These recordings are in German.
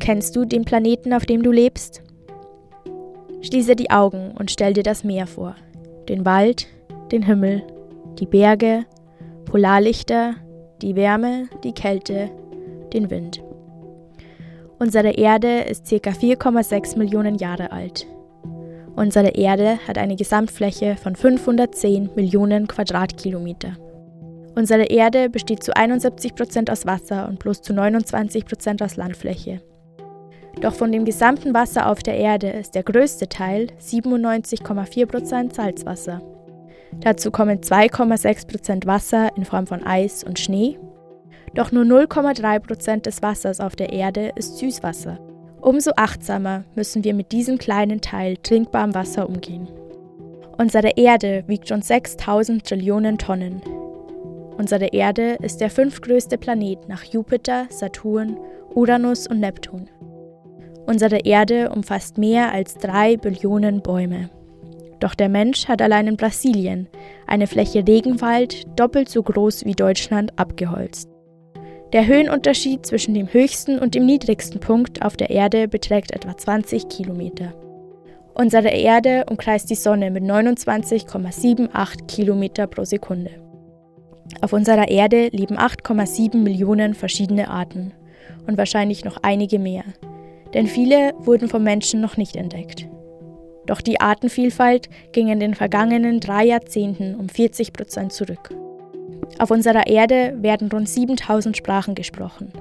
Kennst du den Planeten, auf dem du lebst? Schließe die Augen und stell dir das Meer vor. Den Wald, den Himmel, die Berge, Polarlichter, die Wärme, die Kälte, den Wind. Unsere Erde ist ca. 4,6 Millionen Jahre alt. Unsere Erde hat eine Gesamtfläche von 510 Millionen Quadratkilometer. Unsere Erde besteht zu 71 Prozent aus Wasser und bloß zu 29 Prozent aus Landfläche. Doch von dem gesamten Wasser auf der Erde ist der größte Teil, 97,4 Prozent, Salzwasser. Dazu kommen 2,6 Prozent Wasser in Form von Eis und Schnee. Doch nur 0,3 Prozent des Wassers auf der Erde ist Süßwasser. Umso achtsamer müssen wir mit diesem kleinen Teil trinkbarem Wasser umgehen. Unsere Erde wiegt schon 6000 Trillionen Tonnen. Unsere Erde ist der fünftgrößte Planet nach Jupiter, Saturn, Uranus und Neptun. Unsere Erde umfasst mehr als drei Billionen Bäume. Doch der Mensch hat allein in Brasilien eine Fläche Regenwald doppelt so groß wie Deutschland abgeholzt. Der Höhenunterschied zwischen dem höchsten und dem niedrigsten Punkt auf der Erde beträgt etwa 20 Kilometer. Unsere Erde umkreist die Sonne mit 29,78 Kilometer pro Sekunde. Auf unserer Erde leben 8,7 Millionen verschiedene Arten und wahrscheinlich noch einige mehr, denn viele wurden vom Menschen noch nicht entdeckt. Doch die Artenvielfalt ging in den vergangenen drei Jahrzehnten um 40 Prozent zurück. Auf unserer Erde werden rund 7000 Sprachen gesprochen.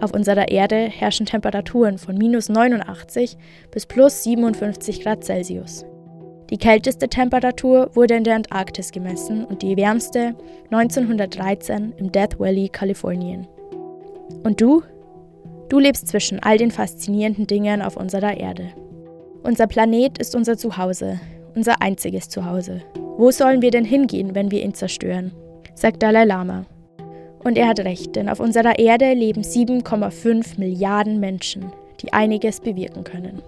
Auf unserer Erde herrschen Temperaturen von minus 89 bis plus 57 Grad Celsius. Die kälteste Temperatur wurde in der Antarktis gemessen und die wärmste 1913 im Death Valley, Kalifornien. Und du? Du lebst zwischen all den faszinierenden Dingen auf unserer Erde. Unser Planet ist unser Zuhause, unser einziges Zuhause. Wo sollen wir denn hingehen, wenn wir ihn zerstören? sagt Dalai Lama. Und er hat recht, denn auf unserer Erde leben 7,5 Milliarden Menschen, die einiges bewirken können.